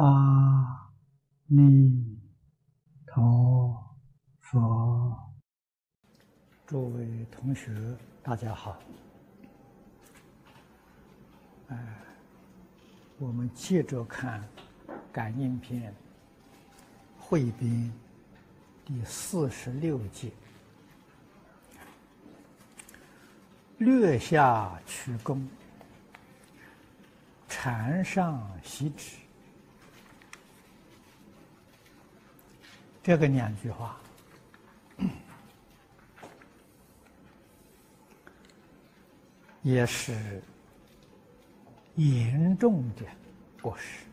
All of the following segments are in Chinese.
阿弥陀佛，诸位同学，大家好。哎，我们接着看《感应篇》汇编第四十六节，略下曲弓。禅上习止，这个两句话也是严重的过失。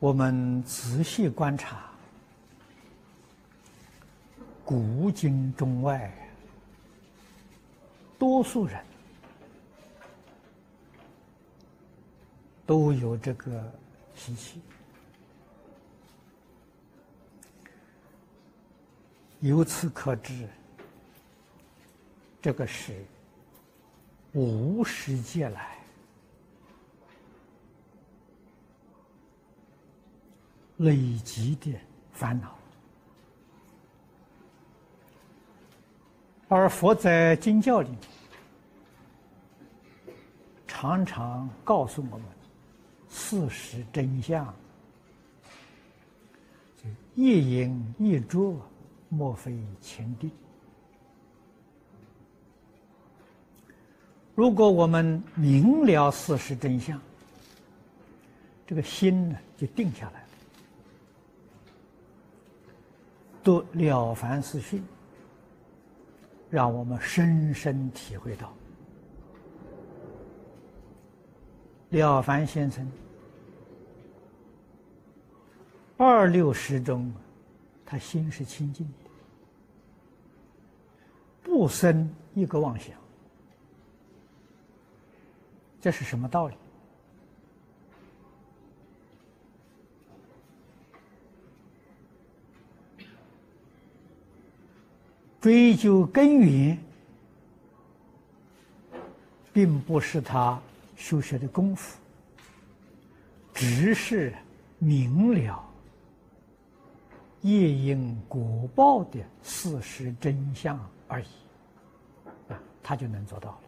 我们仔细观察。古今中外，多数人都有这个习气。由此可知，这个是无始劫来累积的烦恼。而佛在经教里常常告诉我们事实真相：一因一着，莫非前定。如果我们明了事实真相，这个心呢就定下来了，读了凡四训。让我们深深体会到，了凡先生二六时中，他心是清净的，不生一个妄想。这是什么道理？追究根源，并不是他修学的功夫，只是明了夜因果报的事实真相而已，啊，他就能做到了。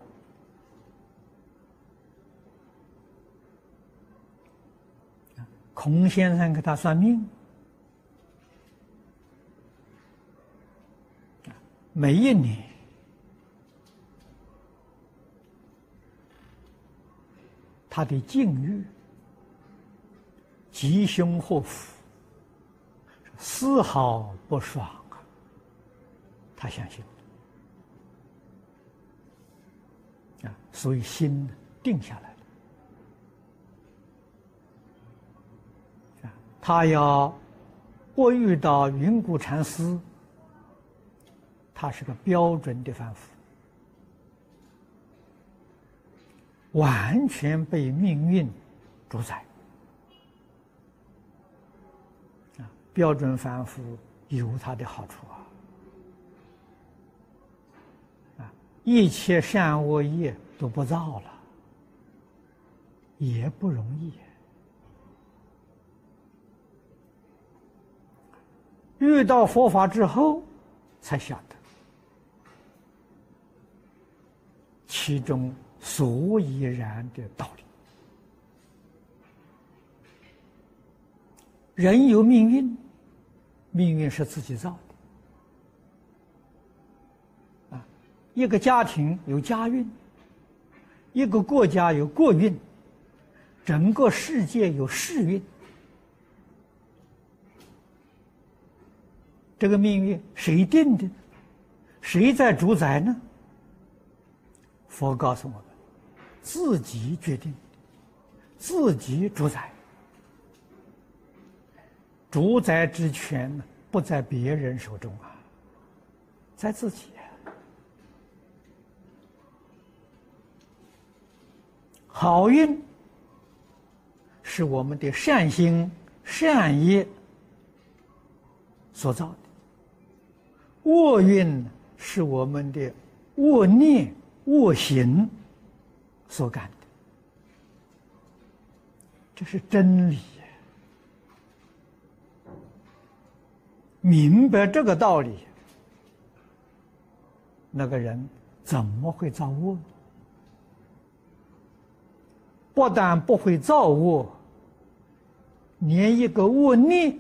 孔先生给他算命。每一年，他的境遇、吉凶祸福，丝毫不爽啊！他相信啊，所以心定下来了啊。他要我遇到云谷禅师。他是个标准的凡夫，完全被命运主宰。啊，标准凡夫有他的好处啊，啊，一切善恶业都不造了，也不容易。遇到佛法之后，才晓得。其中所以然的道理，人有命运，命运是自己造的。啊，一个家庭有家运，一个国家有国运，整个世界有世运。这个命运谁定的？谁在主宰呢？佛告诉我们：自己决定，自己主宰，主宰之权不在别人手中啊，在自己。好运是我们的善心善业所造的，恶运是我们的。恶念、恶行所感的，这是真理。明白这个道理，那个人怎么会造恶？不但不会造恶，连一个恶念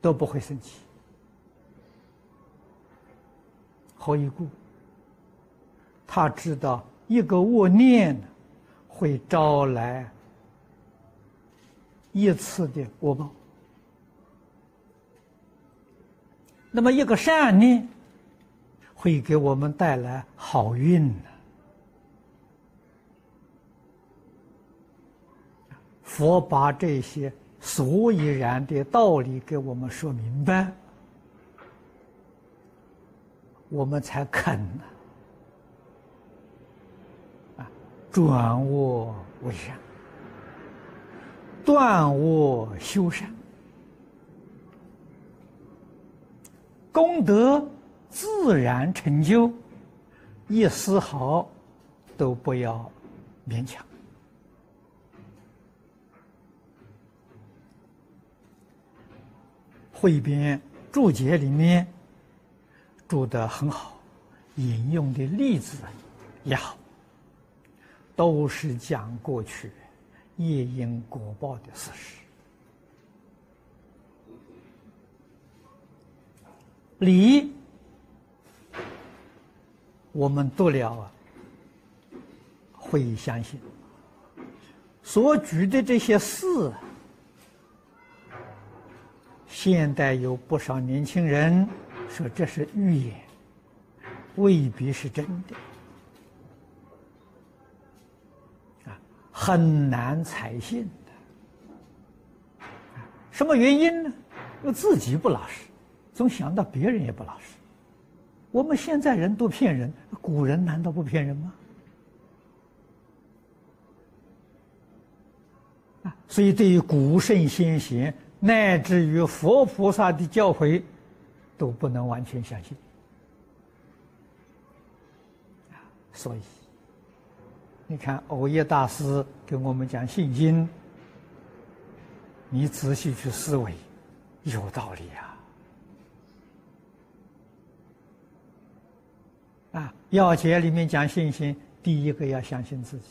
都不会生起。何以故？他知道一个恶念会招来一次的恶报。那么，一个善念会给我们带来好运呢？佛把这些所以然的道理给我们说明白，我们才肯啊，转恶为善，断恶修善。功德自然成就，一丝毫都不要勉强。汇编注解里面注得很好，引用的例子也好，都是讲过去业因果报的事实。理，我们读了啊，会相信。所举的这些事，现代有不少年轻人说这是预言，未必是真的，啊，很难采信的。什么原因呢？因为自己不老实。总想到别人也不老实，我们现在人都骗人，古人难道不骗人吗？啊，所以对于古圣先贤乃至于佛菩萨的教诲，都不能完全相信。啊，所以你看欧耶大师给我们讲信心，你仔细去思维，有道理啊。啊，要解里面讲信心，第一个要相信自己。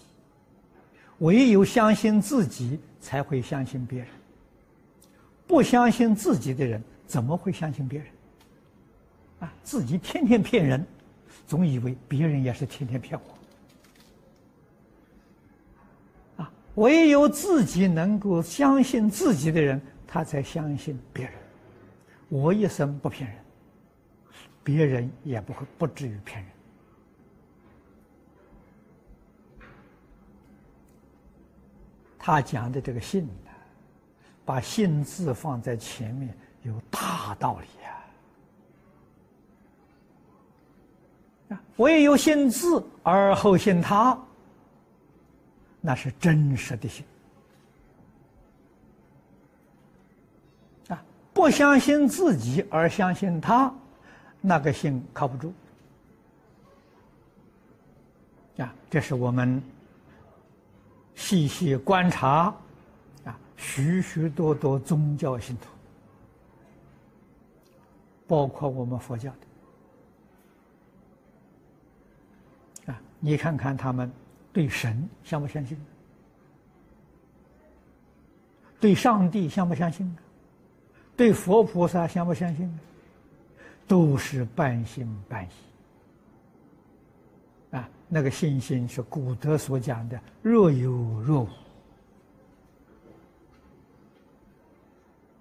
唯有相信自己，才会相信别人。不相信自己的人，怎么会相信别人？啊，自己天天骗人，总以为别人也是天天骗我。啊，唯有自己能够相信自己的人，他才相信别人。我一生不骗人。别人也不会不至于骗人。他讲的这个“信”呢，把“信”字放在前面，有大道理啊！唯有信字而后信他，那是真实的信啊！不相信自己而相信他。那个信靠不住啊！这是我们细细观察啊，许许多多宗教信徒，包括我们佛教的啊，你看看他们对神相不相信？对上帝相不相信？对佛菩萨相不相信？都是半信半疑！那个信心是古德所讲的“若有若无”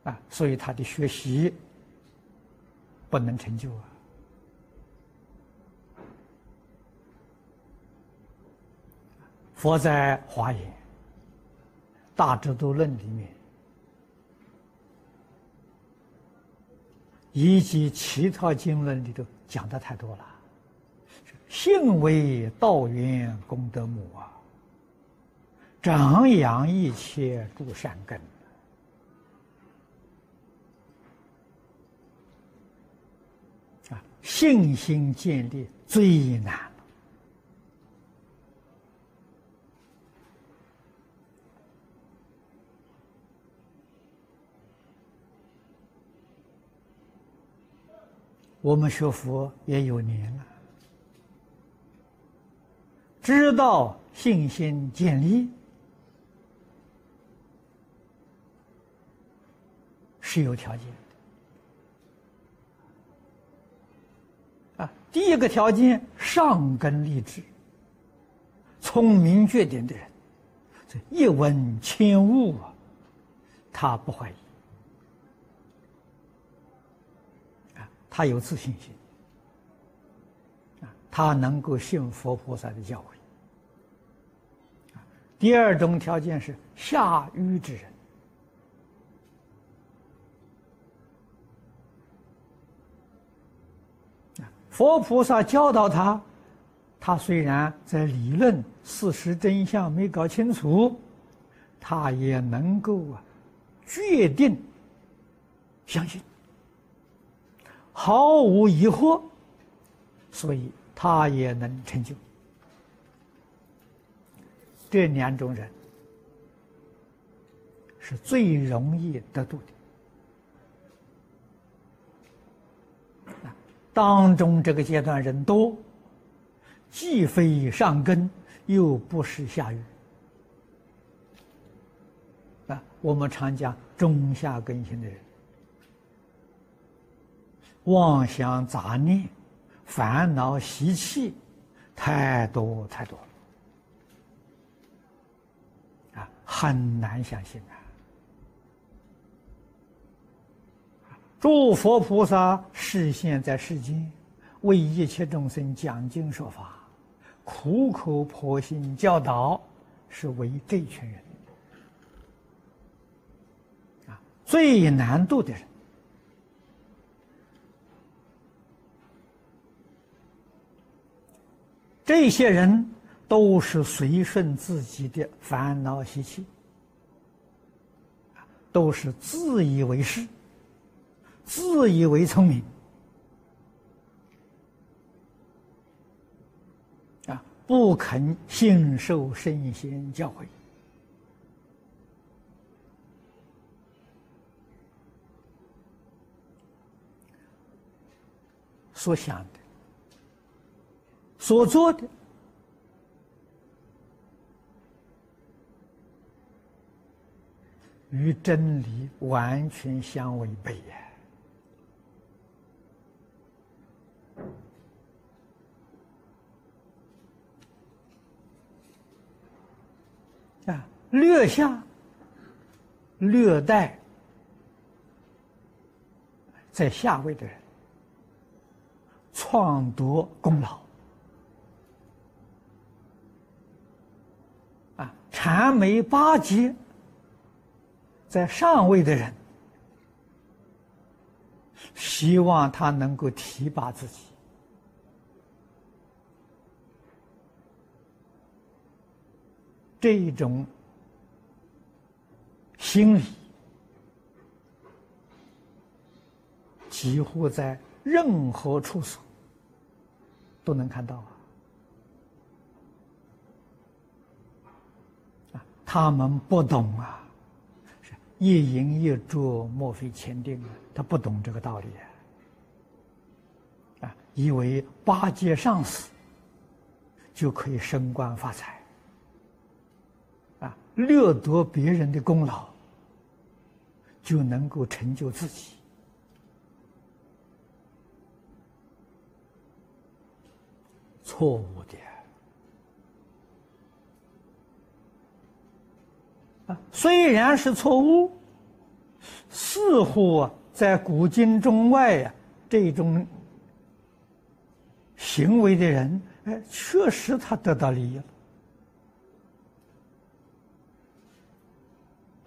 啊，所以他的学习不能成就啊。佛在《华严》《大智度论》里面。以及其他经论里头讲的太多了，性为道源功德母啊，长养一切诸善根啊，信心建立最难。我们学佛也有年了，知道信心建立是有条件的啊。第一个条件，上根立志、聪明绝顶的人，这一闻千悟啊，他不怀疑啊。他有自信心，啊，他能够信佛菩萨的教诲。第二种条件是下愚之人，佛菩萨教导他，他虽然在理论事实真相没搞清楚，他也能够啊，决定相信。毫无疑惑，所以他也能成就。这两种人是最容易得度的。当中这个阶段人多，既非上根，又不是下愚。啊，我们常讲中下根性的人。妄想杂念、烦恼习气太多太多，啊，很难相信啊！诸佛菩萨示现在世间，为一切众生讲经说法，苦口婆心教导，是为这群人啊最难度的人。这些人都是随顺自己的烦恼习气，都是自以为是、自以为聪明，啊，不肯信受圣贤教诲，所想的。所做的与真理完全相违背呀！啊，略下、略带在下位的人，创夺功劳啊。禅眉八结，在上位的人，希望他能够提拔自己，这种心理几乎在任何处所都能看到啊。他们不懂啊，一饮一啄，莫非前定啊？他不懂这个道理啊，以为八戒上死就可以升官发财，啊，掠夺别人的功劳就能够成就自己，错误虽然是错误，似乎啊，在古今中外呀，这种行为的人，哎，确实他得到利益了，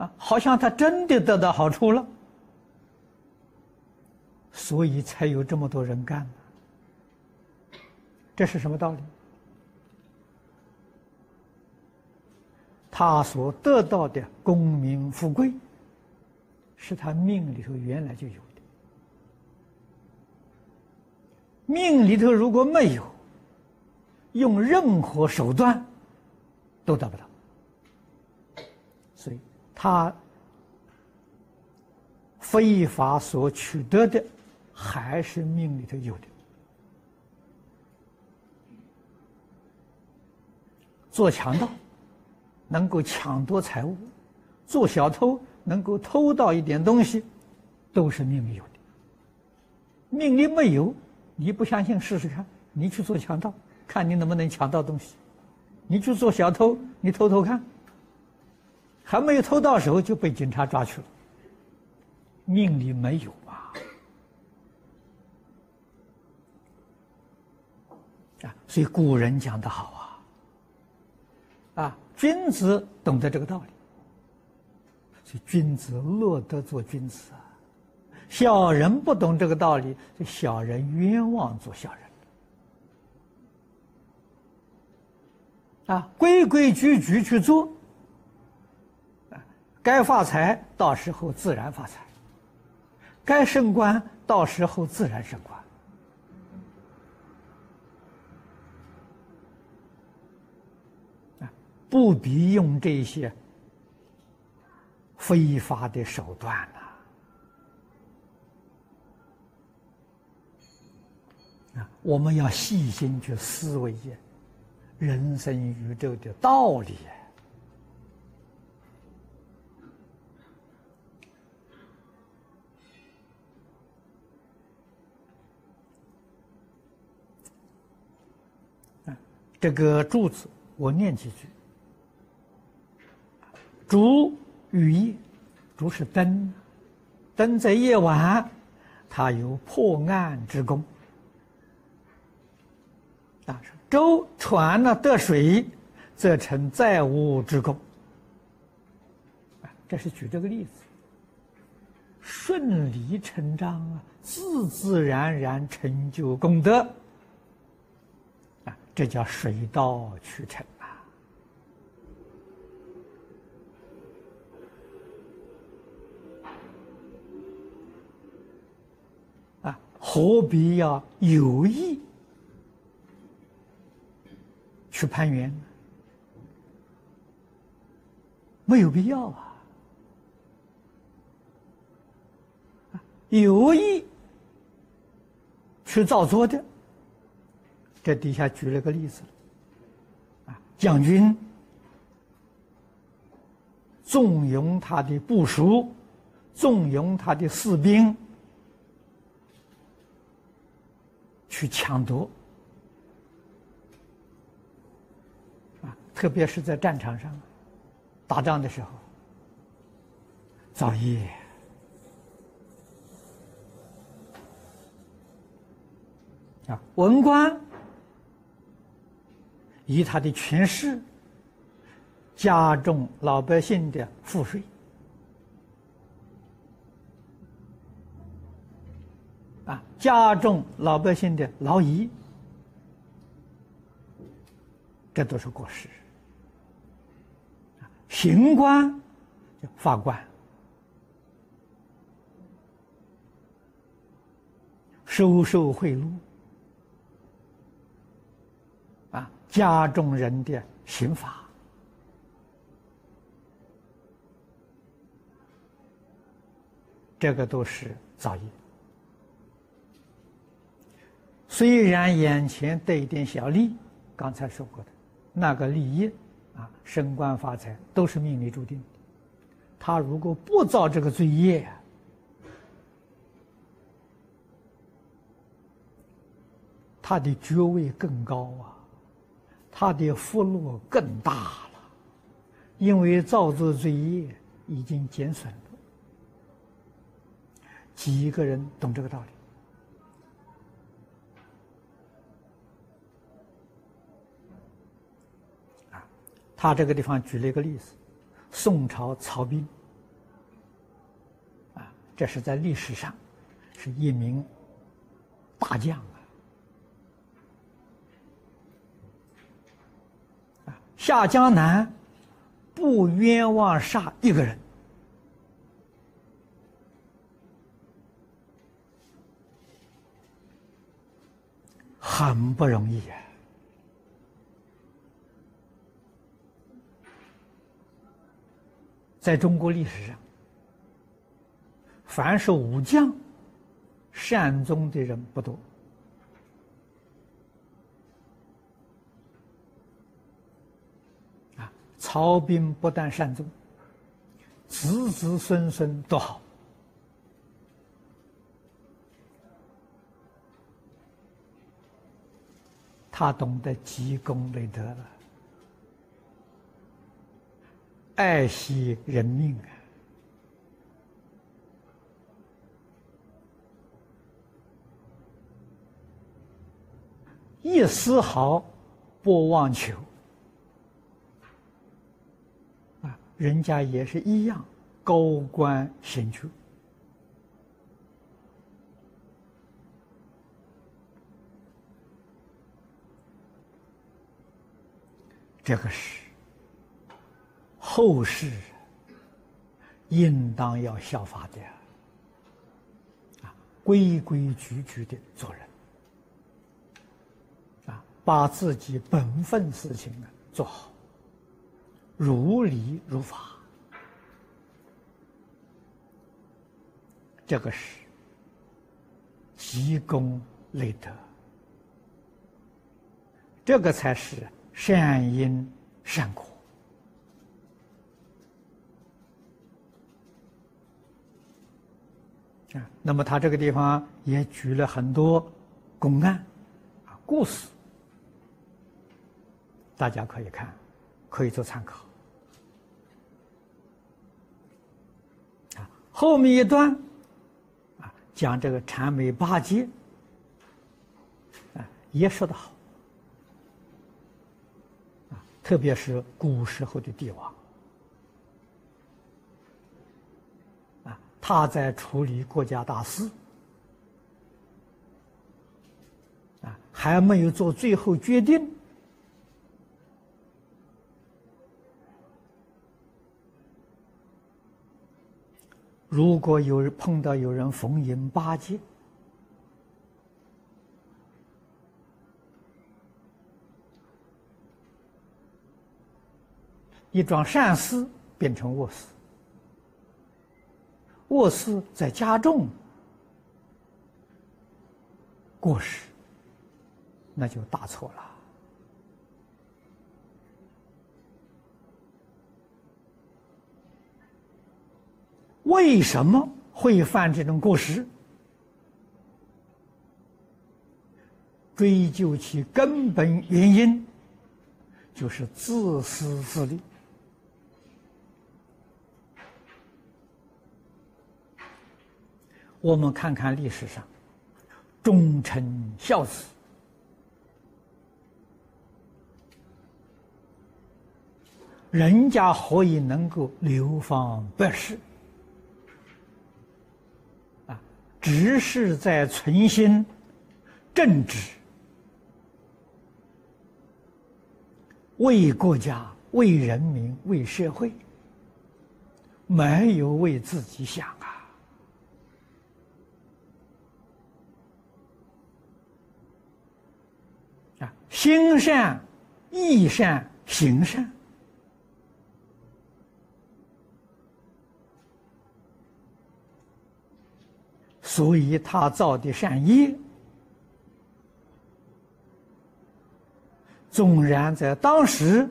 啊，好像他真的得到好处了，所以才有这么多人干。这是什么道理？他所得到的功名富贵，是他命里头原来就有的。命里头如果没有，用任何手段都得不到。所以，他非法所取得的，还是命里头有的。做强盗，能够抢夺财物；做小偷，能够偷到一点东西，都是命里有的。命里没有，你不相信，试试看。你去做强盗，看你能不能抢到东西；你去做小偷，你偷偷看，还没有偷到手就被警察抓去了。命里没有啊！啊，所以古人讲的好啊。啊，君子懂得这个道理，所以君子乐得做君子啊。小人不懂这个道理，这小人冤枉做小人。啊，规规矩矩去做，该发财到时候自然发财，该升官到时候自然升官。不必用这些非法的手段了啊！我们要细心去思维人生宇宙的道理啊！这个柱子，我念几句。烛与夜，烛是灯，灯在夜晚，它有破暗之功。啊，舟船呢得水，则成载物之功。这是举这个例子，顺理成章啊，自自然然成就功德。啊，这叫水到渠成。何必要有意去攀缘？没有必要啊！有意去造作的，这底下举了个例子啊，将军纵容他的部属，纵容他的士兵。去抢夺啊！特别是在战场上打仗的时候，造业啊！文官以他的权势加重老百姓的赋税。啊，加重老百姓的劳役，这都是过失。刑官，法官，收受贿赂，啊，加重人的刑罚，这个都是造业。虽然眼前得一点小利，刚才说过的，那个利益啊，升官发财都是命里注定的。他如果不造这个罪业，他的爵位更高啊，他的福禄更大了，因为造作罪业已经减损了。几个人懂这个道理？他这个地方举了一个例子，宋朝曹彬，啊，这是在历史上是一名大将啊，啊，下江南不冤枉杀一个人，很不容易啊。在中国历史上，凡是武将，善终的人不多。啊，曹兵不但善终，子子孙孙都好。他懂得积功累德了。爱惜人命啊！一丝毫不妄求啊！人家也是一样，高官显爵，这个是。后世应当要效法的啊，规规矩矩的做人啊，把自己本分事情呢做好，如理如法，这个是积功累德，这个才是善因善果。啊，那么他这个地方也举了很多公案啊故事，大家可以看，可以做参考。啊，后面一段啊讲这个谄媚八戒啊也说得好啊，特别是古时候的帝王。他在处理国家大事，啊，还没有做最后决定。如果有人碰到有人逢迎巴结，一桩善事变成恶事。过失在加重，过失，那就大错了。为什么会犯这种过失？追究其根本原因，就是自私自利。我们看看历史上，忠臣孝子，人家何以能够流芳百世？啊，只是在存心正直，为国家、为人民、为社会，没有为自己想啊。心善、意善、行善，所以他造的善业，纵然在当时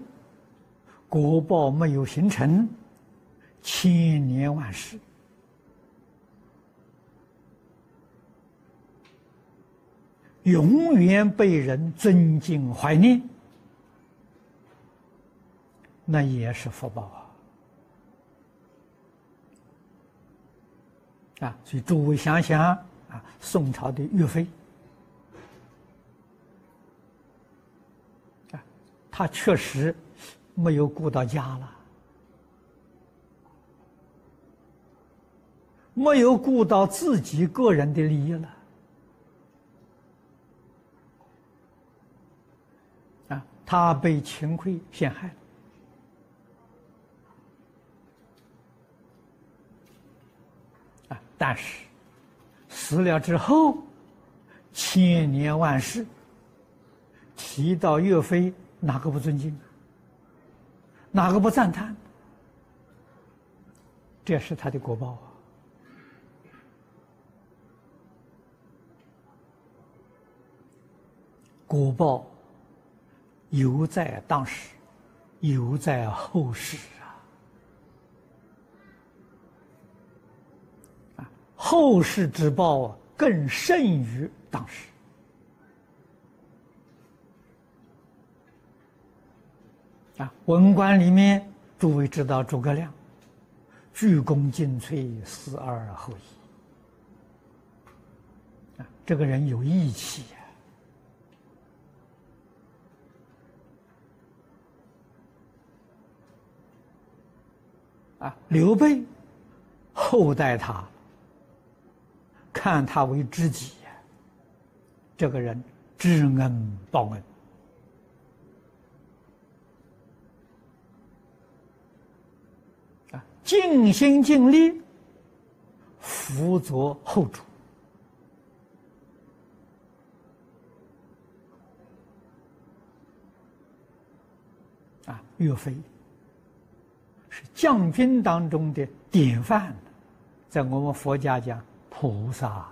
国报没有形成，千年万世。永远被人尊敬怀念，那也是福报啊！啊，所以诸位想想啊，宋朝的岳飞啊，他确实没有顾到家了，没有顾到自己个人的利益了。他被秦桧陷害了啊！但是死了之后，千年万世，提到岳飞，哪个不尊敬？哪个不赞叹？这是他的果报啊！果报犹在当时，犹在后世啊！啊，后世之报啊，更甚于当时。啊，文官里面，诸位知道诸葛亮，鞠躬尽瘁，死而后已。啊，这个人有义气呀。啊刘备厚待他，看他为知己。这个人知恩报恩。尽心尽力辅佐后主啊，岳飞将军当中的典范，在我们佛家讲菩萨，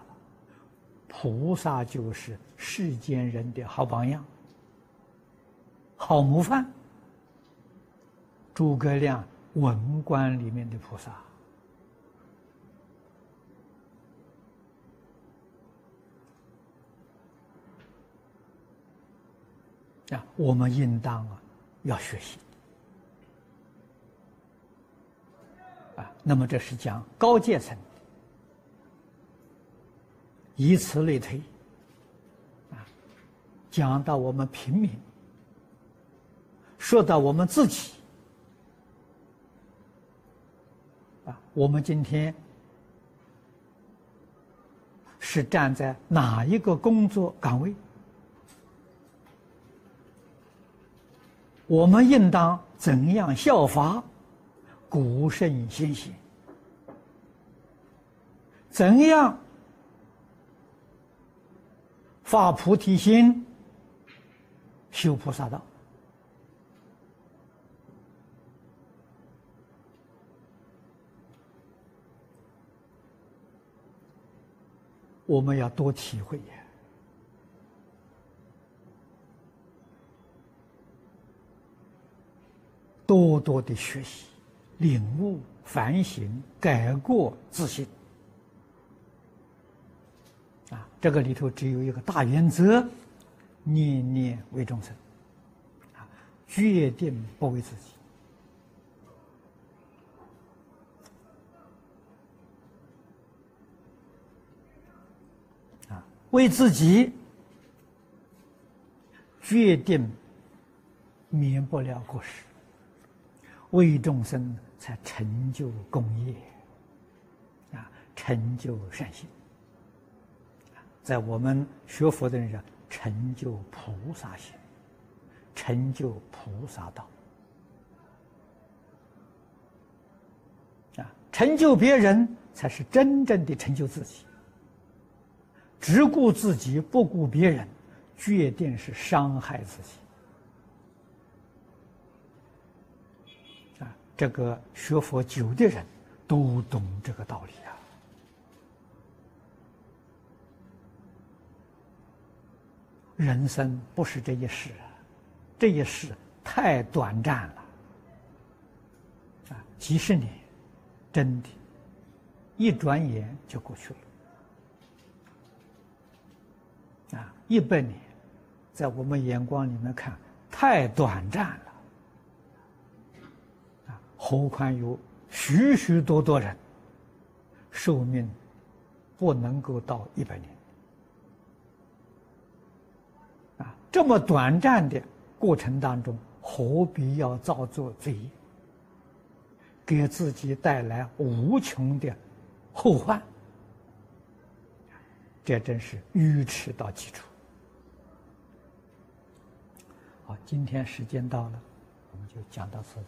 菩萨就是世间人的好榜样、好模范。诸葛亮。文官里面的菩萨啊，我们应当啊要学习那么这是讲高阶层，以此类推啊，讲到我们平民，说到我们自己。啊我们今天是站在哪一个工作岗位？我们应当怎样效法古圣先贤？怎样发菩提心、修菩萨道？我们要多体会呀，多多的学习、领悟、反省、改过自新。啊，这个里头只有一个大原则：念念为众生，啊，决定不为自己。啊为自己决定免不了过失，为众生才成就功业，啊，成就善行，在我们学佛的人上成就菩萨行，成就菩萨道，啊，成就别人才是真正的成就自己。只顾自己不顾别人，决定是伤害自己。啊，这个学佛久的人都懂这个道理啊。人生不是这一世，这一世太短暂了。啊，几十年，真的，一转眼就过去了。啊，一百年，在我们眼光里面看太短暂了，何况有许许多多人寿命不能够到一百年，啊，这么短暂的过程当中，何必要造作罪业，给自己带来无穷的后患？这真是愚痴到极处。好，今天时间到了，我们就讲到此。